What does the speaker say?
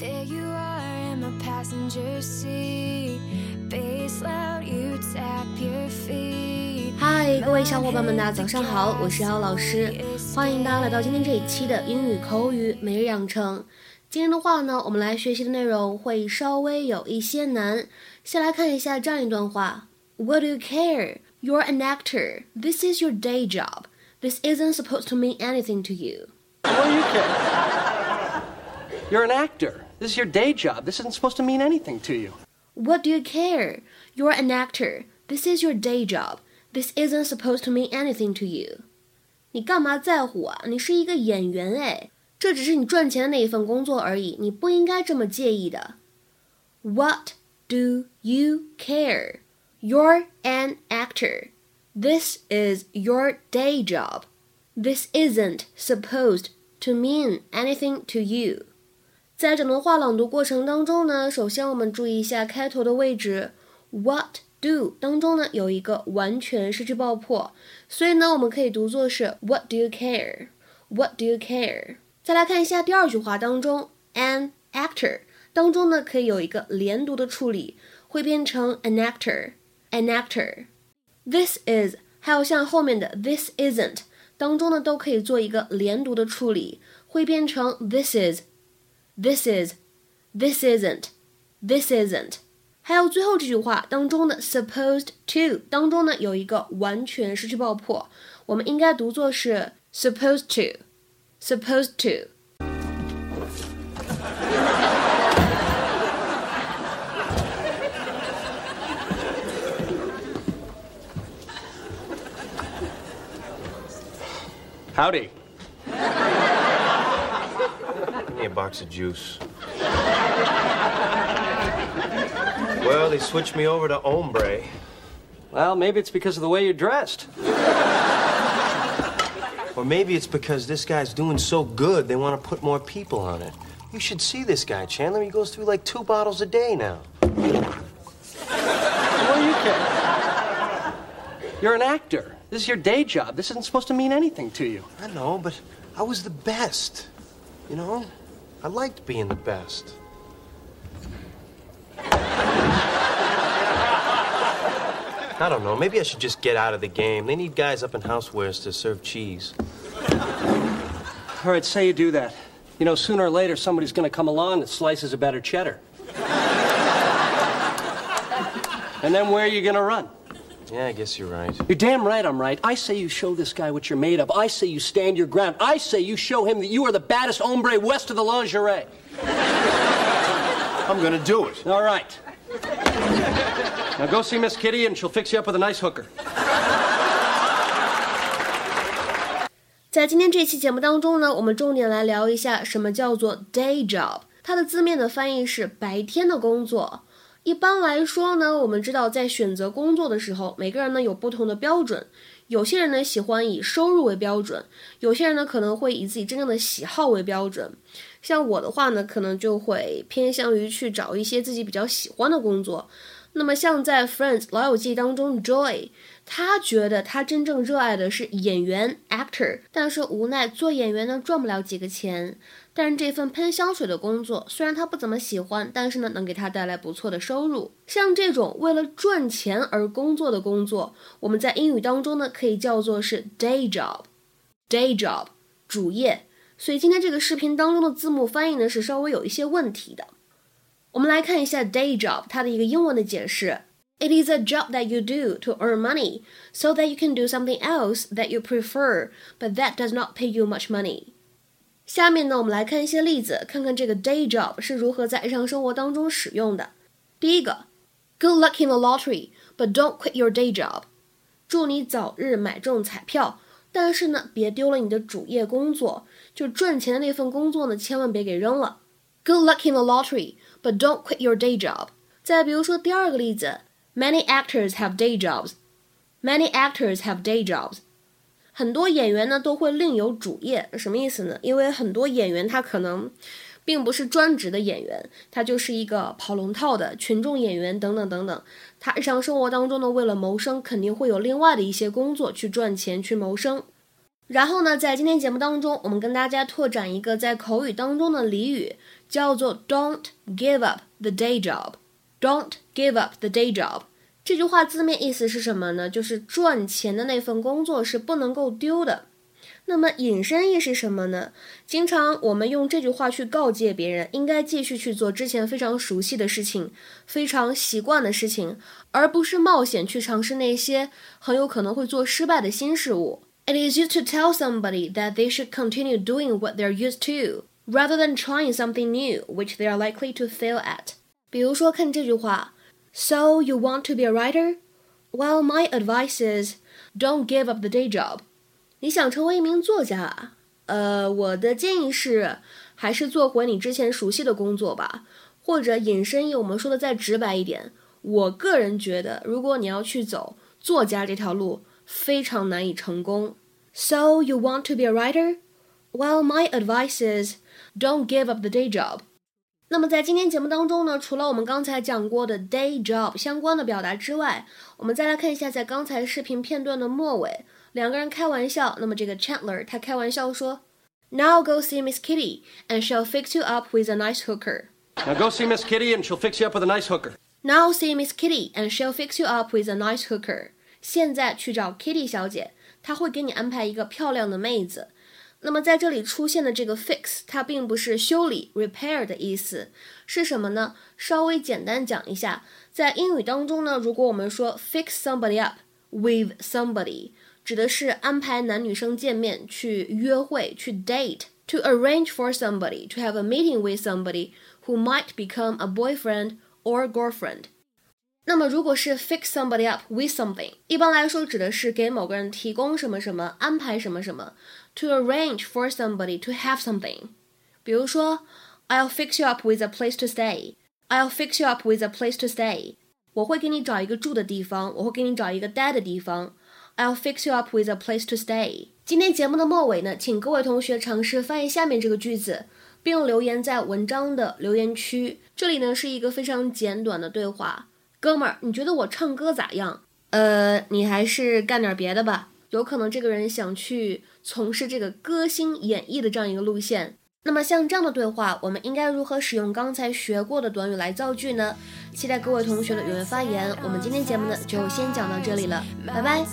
There you are in my passenger seat. Bass loud, you tap your feet. 嗨，各位小伙伴们，大家早上好，我是姚老师，欢迎大家来到今天这一期的英语口语每日养成。今天的话呢，我们来学习的内容会稍微有一些难。先来看一下这样一段话：What do you care? You're an actor. This is your day job. This isn't supposed to mean anything to you. What do you care? You're an actor. This is your day job. This isn't supposed to mean anything to you. What do you care? You're an actor. This is your day job. This isn't supposed to mean anything to you. 你干嘛在乎啊？你是一个演员哎，这只是你赚钱的那一份工作而已，你不应该这么介意的。What do you care? You're an actor. This is your day job. This isn't supposed to mean anything to you. 在整段话朗读过程当中呢，首先我们注意一下开头的位置，what do 当中呢有一个完全失去爆破，所以呢我们可以读作是 What do you care? What do you care? 再来看一下第二句话当中，an actor 当中呢可以有一个连读的处理，会变成 an actor, an actor. This is 还有像后面的 this isn't 当中呢都可以做一个连读的处理，会变成 this is。This is, this isn't, this isn't。还有最后这句话当中的 supposed to 当中呢有一个完全失去爆破，我们应该读作是 supposed to, supposed to。Howdy. me a box of juice. well, they switched me over to ombre. Well, maybe it's because of the way you're dressed. Or maybe it's because this guy's doing so good, they want to put more people on it. You should see this guy, Chandler. He goes through like two bottles a day now. What do you care? You're an actor. This is your day job. This isn't supposed to mean anything to you. I know, but I was the best. You know? I liked being the best. I don't know. Maybe I should just get out of the game. They need guys up in housewares to serve cheese. All right, say you do that. You know, sooner or later, somebody's going to come along that slices a better cheddar. and then where are you going to run? Yeah, I guess you're right. You're damn right I'm right. I say you show this guy what you're made of. I say you stand your ground. I say you show him that you are the baddest hombre west of the lingerie. I'm gonna do it. All right. Now go see Miss Kitty and she'll fix you up with a nice hooker. 在今天这期节目当中呢，我们重点来聊一下什么叫做 day job。它的字面的翻译是白天的工作。 一般来说呢，我们知道在选择工作的时候，每个人呢有不同的标准。有些人呢喜欢以收入为标准，有些人呢可能会以自己真正的喜好为标准。像我的话呢，可能就会偏向于去找一些自己比较喜欢的工作。那么像在《Friends》老友记当中，Joy，他觉得他真正热爱的是演员 （actor），但是无奈做演员呢赚不了几个钱。但是这份喷香水的工作，虽然他不怎么喜欢，但是呢，能给他带来不错的收入。像这种为了赚钱而工作的工作，我们在英语当中呢，可以叫做是 day job，day job，主业。所以今天这个视频当中的字幕翻译呢，是稍微有一些问题的。我们来看一下 day job 它的一个英文的解释 ：It is a job that you do to earn money, so that you can do something else that you prefer, but that does not pay you much money. 下面呢，我们来看一些例子，看看这个 day job 是如何在日常生活当中使用的。第一个，Good luck in the lottery, but don't quit your day job。祝你早日买中彩票，但是呢，别丢了你的主业工作，就赚钱的那份工作呢，千万别给扔了。Good luck in the lottery, but don't quit your day job。再比如说第二个例子 ，Many actors have day jobs. Many actors have day jobs. 很多演员呢都会另有主业，什么意思呢？因为很多演员他可能并不是专职的演员，他就是一个跑龙套的群众演员等等等等。他日常生活当中呢，为了谋生，肯定会有另外的一些工作去赚钱去谋生。然后呢，在今天节目当中，我们跟大家拓展一个在口语当中的俚语，叫做 "Don't give up the day job." Don't give up the day job. 这句话字面意思是什么呢？就是赚钱的那份工作是不能够丢的。那么引申义是什么呢？经常我们用这句话去告诫别人，应该继续去做之前非常熟悉的事情、非常习惯的事情，而不是冒险去尝试那些很有可能会做失败的新事物。It is used to tell somebody that they should continue doing what they're used to, rather than trying something new, which they are likely to fail at. 比如说，看这句话：So you want to be a writer? Well, my advice is, don't give up the day job. 你想成为一名作家啊？呃，我的建议是，还是做回你之前熟悉的工作吧。或者引申义，我们说的再直白一点，我个人觉得，如果你要去走作家这条路，非常难以成功。So you want to be a writer? Well, my advice is, don't give up the day job. 那么在今天节目当中呢，除了我们刚才讲过的 day job 相关的表达之外，我们再来看一下在刚才视频片段的末尾。两个人开玩笑，那么这个 Chandler 他开玩笑说，Now go see Miss Kitty and she'll fix you up with a nice hooker. Now go see Miss Kitty and she'll fix you up with a nice hooker. Now see Miss Kitty and she'll fix you up with a nice hooker. 现在去找 Kitty 小姐，她会给你安排一个漂亮的妹子。那么在这里出现的这个 fix，它并不是修理 repair 的意思，是什么呢？稍微简单讲一下，在英语当中呢，如果我们说 fix somebody up with somebody。指的是安排男女生见面、去约会、去 date，to arrange for somebody to have a meeting with somebody who might become a boyfriend or girlfriend。那么，如果是 fix somebody up with something，一般来说指的是给某个人提供什么什么、安排什么什么。To arrange for somebody to have something，比如说，I'll fix you up with a place to stay。I'll fix you up with a place to stay。我会给你找一个住的地方，我会给你找一个待的地方。I'll fix you up with a place to stay。今天节目的末尾呢，请各位同学尝试翻译下面这个句子，并留言在文章的留言区。这里呢是一个非常简短的对话。哥们儿，你觉得我唱歌咋样？呃，你还是干点别的吧。有可能这个人想去从事这个歌星演绎的这样一个路线。那么像这样的对话，我们应该如何使用刚才学过的短语来造句呢？期待各位同学的踊跃发言。我们今天节目呢就先讲到这里了，拜拜。